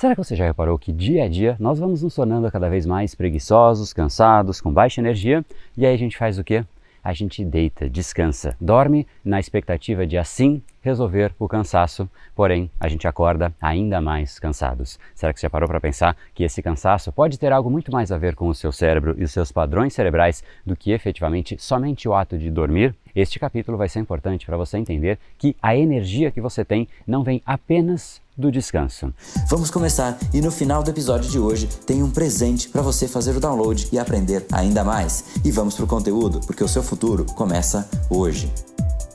Será que você já reparou que dia a dia nós vamos nos tornando cada vez mais preguiçosos, cansados, com baixa energia e aí a gente faz o quê? A gente deita, descansa, dorme na expectativa de assim resolver o cansaço, porém a gente acorda ainda mais cansados. Será que você já parou para pensar que esse cansaço pode ter algo muito mais a ver com o seu cérebro e os seus padrões cerebrais do que efetivamente somente o ato de dormir? Este capítulo vai ser importante para você entender que a energia que você tem não vem apenas do descanso. Vamos começar e no final do episódio de hoje tem um presente para você fazer o download e aprender ainda mais. E vamos pro conteúdo, porque o seu futuro começa hoje.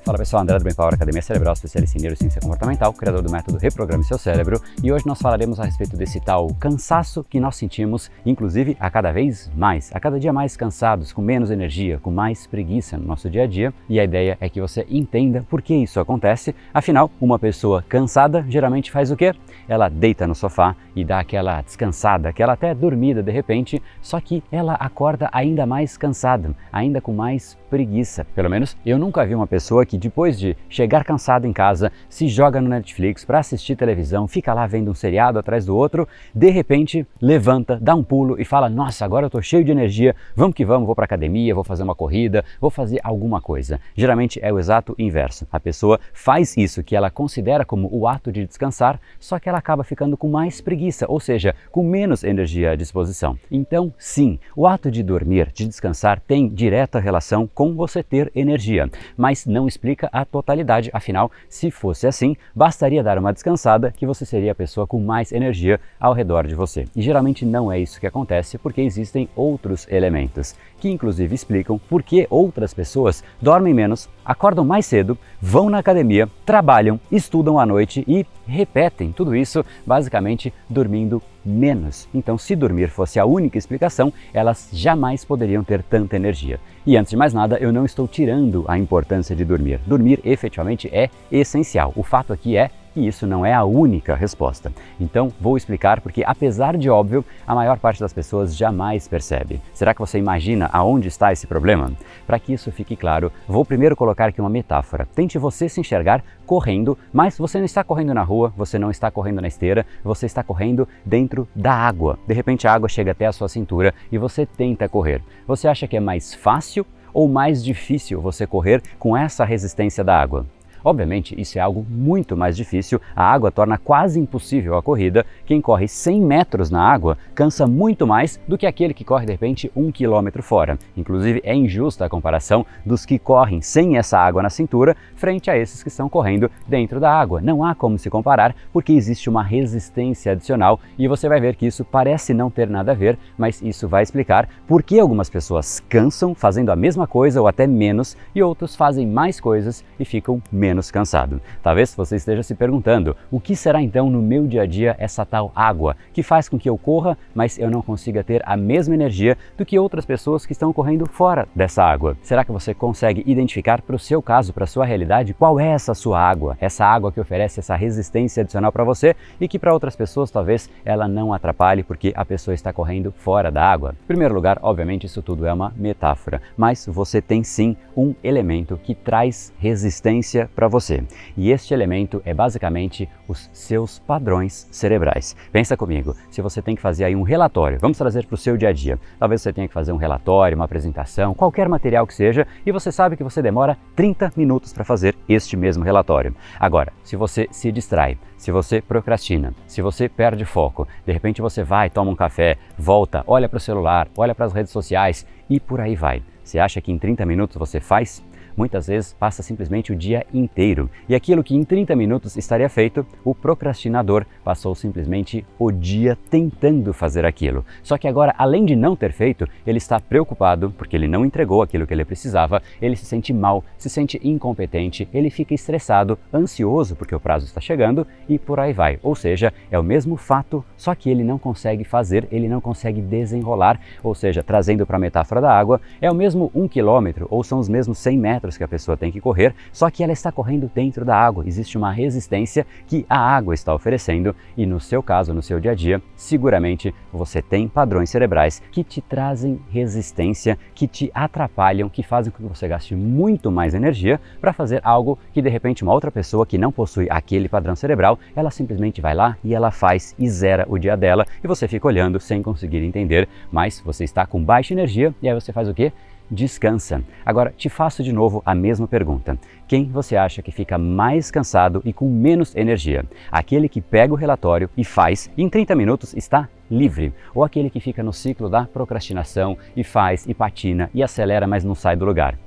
Fala pessoal, André do Brain Power, Academia Cerebral, especialista em neurociência comportamental, criador do método Reprograme Seu Cérebro, e hoje nós falaremos a respeito desse tal cansaço que nós sentimos, inclusive a cada vez mais, a cada dia mais cansados, com menos energia, com mais preguiça no nosso dia a dia, e a ideia é que você entenda por que isso acontece. Afinal, uma pessoa cansada geralmente faz o quê? Ela deita no sofá e dá aquela descansada, aquela até dormida de repente, só que ela acorda ainda mais cansada, ainda com mais preguiça. Pelo menos eu nunca vi uma pessoa que que depois de chegar cansado em casa, se joga no Netflix para assistir televisão, fica lá vendo um seriado atrás do outro, de repente levanta, dá um pulo e fala: "Nossa, agora eu tô cheio de energia, vamos que vamos, vou para academia, vou fazer uma corrida, vou fazer alguma coisa". Geralmente é o exato inverso. A pessoa faz isso que ela considera como o ato de descansar, só que ela acaba ficando com mais preguiça, ou seja, com menos energia à disposição. Então, sim, o ato de dormir, de descansar tem direta relação com você ter energia, mas não explica explica a totalidade, afinal, se fosse assim, bastaria dar uma descansada que você seria a pessoa com mais energia ao redor de você. E geralmente não é isso que acontece porque existem outros elementos que inclusive explicam por que outras pessoas dormem menos, acordam mais cedo, vão na academia, trabalham, estudam à noite e repetem tudo isso basicamente dormindo menos. Então, se dormir fosse a única explicação, elas jamais poderiam ter tanta energia. E antes de mais nada, eu não estou tirando a importância de dormir. Dormir efetivamente é essencial. O fato aqui é e isso não é a única resposta. Então, vou explicar porque, apesar de óbvio, a maior parte das pessoas jamais percebe. Será que você imagina aonde está esse problema? Para que isso fique claro, vou primeiro colocar aqui uma metáfora. Tente você se enxergar correndo, mas você não está correndo na rua, você não está correndo na esteira, você está correndo dentro da água. De repente a água chega até a sua cintura e você tenta correr. Você acha que é mais fácil ou mais difícil você correr com essa resistência da água? Obviamente, isso é algo muito mais difícil, a água torna quase impossível a corrida. Quem corre 100 metros na água cansa muito mais do que aquele que corre de repente um quilômetro fora. Inclusive, é injusta a comparação dos que correm sem essa água na cintura frente a esses que estão correndo dentro da água. Não há como se comparar porque existe uma resistência adicional e você vai ver que isso parece não ter nada a ver, mas isso vai explicar por que algumas pessoas cansam fazendo a mesma coisa ou até menos e outros fazem mais coisas e ficam menos menos cansado. Talvez você esteja se perguntando: o que será então no meu dia a dia essa tal água que faz com que eu corra, mas eu não consiga ter a mesma energia do que outras pessoas que estão correndo fora dessa água? Será que você consegue identificar para o seu caso, para a sua realidade, qual é essa sua água? Essa água que oferece essa resistência adicional para você e que para outras pessoas talvez ela não atrapalhe porque a pessoa está correndo fora da água. Em primeiro lugar, obviamente, isso tudo é uma metáfora, mas você tem sim um elemento que traz resistência para para você. E este elemento é basicamente os seus padrões cerebrais. Pensa comigo, se você tem que fazer aí um relatório, vamos trazer para o seu dia a dia. Talvez você tenha que fazer um relatório, uma apresentação, qualquer material que seja, e você sabe que você demora 30 minutos para fazer este mesmo relatório. Agora, se você se distrai, se você procrastina, se você perde foco, de repente você vai, toma um café, volta, olha para o celular, olha para as redes sociais e por aí vai. Você acha que em 30 minutos você faz? Muitas vezes passa simplesmente o dia inteiro. E aquilo que em 30 minutos estaria feito, o procrastinador passou simplesmente o dia tentando fazer aquilo. Só que agora, além de não ter feito, ele está preocupado porque ele não entregou aquilo que ele precisava, ele se sente mal, se sente incompetente, ele fica estressado, ansioso porque o prazo está chegando e por aí vai. Ou seja, é o mesmo fato, só que ele não consegue fazer, ele não consegue desenrolar, ou seja, trazendo para a metáfora da água, é o mesmo um quilômetro ou são os mesmos 100 metros quilômetros que a pessoa tem que correr, só que ela está correndo dentro da água. Existe uma resistência que a água está oferecendo e no seu caso, no seu dia a dia, seguramente você tem padrões cerebrais que te trazem resistência, que te atrapalham, que fazem com que você gaste muito mais energia para fazer algo que de repente uma outra pessoa que não possui aquele padrão cerebral, ela simplesmente vai lá e ela faz e zera o dia dela e você fica olhando sem conseguir entender, mas você está com baixa energia e aí você faz o quê? Descansa. Agora, te faço de novo a mesma pergunta. Quem você acha que fica mais cansado e com menos energia? Aquele que pega o relatório e faz e em 30 minutos está livre? Ou aquele que fica no ciclo da procrastinação e faz e patina e acelera, mas não sai do lugar?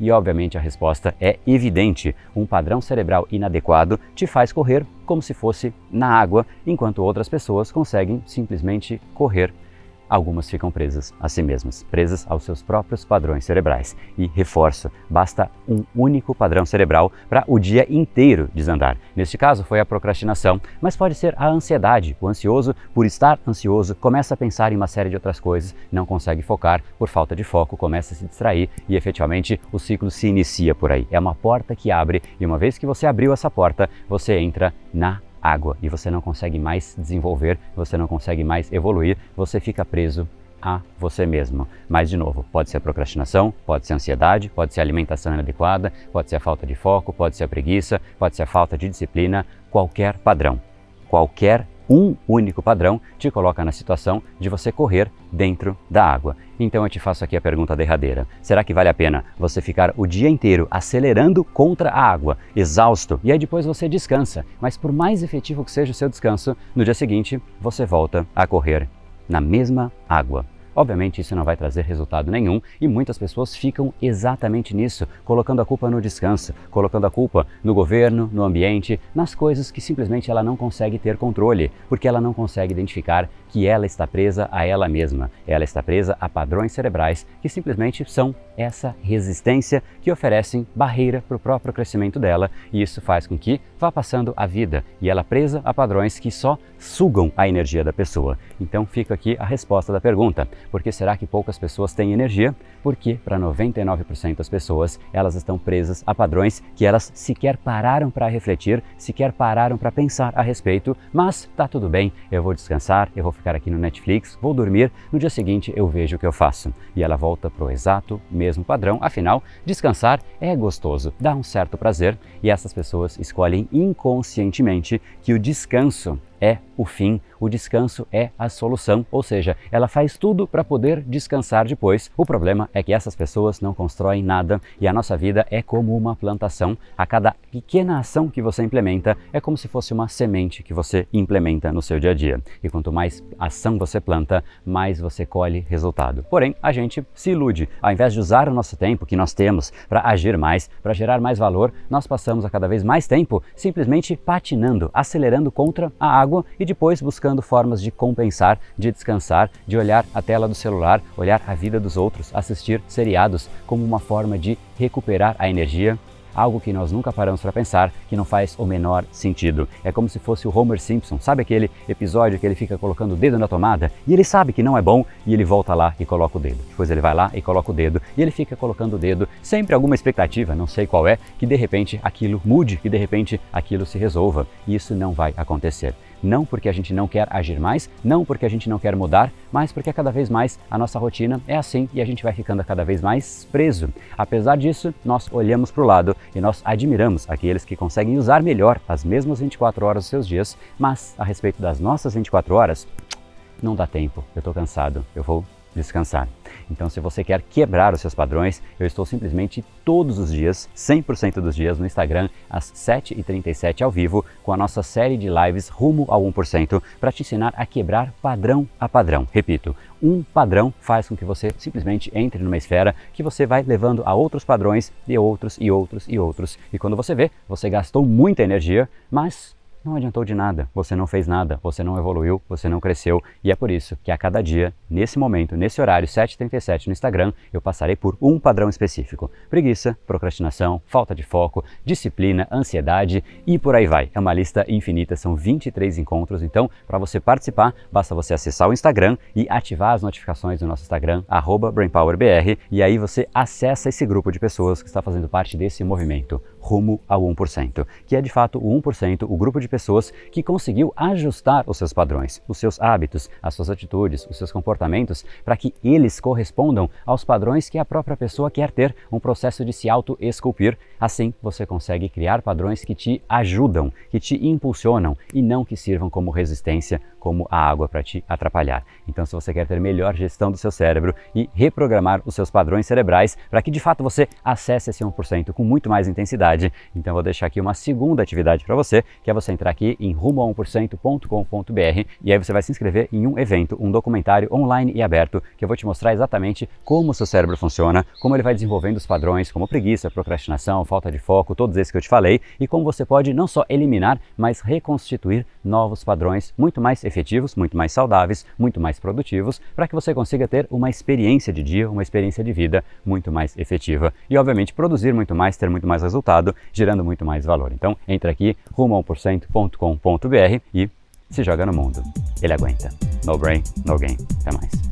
E obviamente a resposta é evidente: um padrão cerebral inadequado te faz correr como se fosse na água, enquanto outras pessoas conseguem simplesmente correr algumas ficam presas a si mesmas, presas aos seus próprios padrões cerebrais. E reforço, basta um único padrão cerebral para o dia inteiro desandar. Neste caso foi a procrastinação, mas pode ser a ansiedade. O ansioso, por estar ansioso, começa a pensar em uma série de outras coisas, não consegue focar, por falta de foco, começa a se distrair e efetivamente o ciclo se inicia por aí. É uma porta que abre e uma vez que você abriu essa porta, você entra na água e você não consegue mais desenvolver, você não consegue mais evoluir, você fica preso a você mesmo. Mas, de novo, pode ser procrastinação, pode ser ansiedade, pode ser alimentação inadequada, pode ser a falta de foco, pode ser a preguiça, pode ser a falta de disciplina, qualquer padrão. Qualquer um único padrão te coloca na situação de você correr dentro da água. Então eu te faço aqui a pergunta derradeira: será que vale a pena você ficar o dia inteiro acelerando contra a água, exausto, e aí depois você descansa? Mas por mais efetivo que seja o seu descanso, no dia seguinte você volta a correr na mesma água. Obviamente isso não vai trazer resultado nenhum e muitas pessoas ficam exatamente nisso, colocando a culpa no descanso, colocando a culpa no governo, no ambiente, nas coisas que simplesmente ela não consegue ter controle, porque ela não consegue identificar que ela está presa a ela mesma. Ela está presa a padrões cerebrais que simplesmente são essa resistência que oferecem barreira para o próprio crescimento dela e isso faz com que vá passando a vida e ela presa a padrões que só sugam a energia da pessoa. Então fica aqui a resposta da pergunta: por que será que poucas pessoas têm energia? Porque para 99% das pessoas elas estão presas a padrões que elas sequer pararam para refletir, sequer pararam para pensar a respeito, mas tá tudo bem, eu vou descansar, eu vou ficar aqui no Netflix, vou dormir, no dia seguinte eu vejo o que eu faço. E ela volta para o exato mesmo padrão, afinal, descansar é gostoso, dá um certo prazer e essas pessoas escolhem inconscientemente que o descanso é o fim, o descanso é a solução, ou seja, ela faz tudo para poder descansar depois. O problema é que essas pessoas não constroem nada e a nossa vida é como uma plantação. A cada pequena ação que você implementa é como se fosse uma semente que você implementa no seu dia a dia. E quanto mais ação você planta, mais você colhe resultado. Porém, a gente se ilude. Ao invés de usar o nosso tempo que nós temos para agir mais, para gerar mais valor, nós passamos a cada vez mais tempo simplesmente patinando, acelerando contra a água e depois buscando formas de compensar, de descansar, de olhar a tela do celular, olhar a vida dos outros, assistir seriados como uma forma de recuperar a energia algo que nós nunca paramos para pensar, que não faz o menor sentido. É como se fosse o Homer Simpson, sabe aquele episódio que ele fica colocando o dedo na tomada e ele sabe que não é bom e ele volta lá e coloca o dedo. Depois ele vai lá e coloca o dedo e ele fica colocando o dedo, sempre alguma expectativa, não sei qual é, que de repente aquilo mude, que de repente aquilo se resolva. E isso não vai acontecer. Não porque a gente não quer agir mais, não porque a gente não quer mudar, mas porque cada vez mais a nossa rotina é assim e a gente vai ficando cada vez mais preso. Apesar disso, nós olhamos para o lado e nós admiramos aqueles que conseguem usar melhor as mesmas 24 horas dos seus dias, mas a respeito das nossas 24 horas, não dá tempo, eu estou cansado, eu vou descansar. Então, se você quer quebrar os seus padrões, eu estou simplesmente todos os dias, 100% dos dias, no Instagram, às 7h37 ao vivo, com a nossa série de lives rumo ao 1%, para te ensinar a quebrar padrão a padrão. Repito, um padrão faz com que você simplesmente entre numa esfera que você vai levando a outros padrões e outros e outros e outros. E quando você vê, você gastou muita energia, mas não adiantou de nada. Você não fez nada, você não evoluiu, você não cresceu. E é por isso que a cada dia, nesse momento, nesse horário, 7h37 no Instagram, eu passarei por um padrão específico: preguiça, procrastinação, falta de foco, disciplina, ansiedade e por aí vai. É uma lista infinita, são 23 encontros. Então, para você participar, basta você acessar o Instagram e ativar as notificações do nosso Instagram, BrainPowerBR, e aí você acessa esse grupo de pessoas que está fazendo parte desse movimento rumo ao 1%, que é de fato o 1%, o grupo de pessoas que conseguiu ajustar os seus padrões, os seus hábitos, as suas atitudes, os seus comportamentos, para que eles correspondam aos padrões que a própria pessoa quer ter, um processo de se auto-esculpir. Assim, você consegue criar padrões que te ajudam, que te impulsionam e não que sirvam como resistência, como a água para te atrapalhar. Então, se você quer ter melhor gestão do seu cérebro e reprogramar os seus padrões cerebrais para que de fato você acesse esse 1% com muito mais intensidade, atividade. Então vou deixar aqui uma segunda atividade para você, que é você entrar aqui em rumo1%.com.br e aí você vai se inscrever em um evento, um documentário online e aberto, que eu vou te mostrar exatamente como o seu cérebro funciona, como ele vai desenvolvendo os padrões, como preguiça, procrastinação, falta de foco, todos esses que eu te falei, e como você pode não só eliminar, mas reconstituir novos padrões muito mais efetivos, muito mais saudáveis, muito mais produtivos, para que você consiga ter uma experiência de dia, uma experiência de vida muito mais efetiva e, obviamente, produzir muito mais, ter muito mais resultado gerando muito mais valor. Então, entra aqui, rumo1%.com.br e se joga no mundo. Ele aguenta. No brain, no gain. Até mais.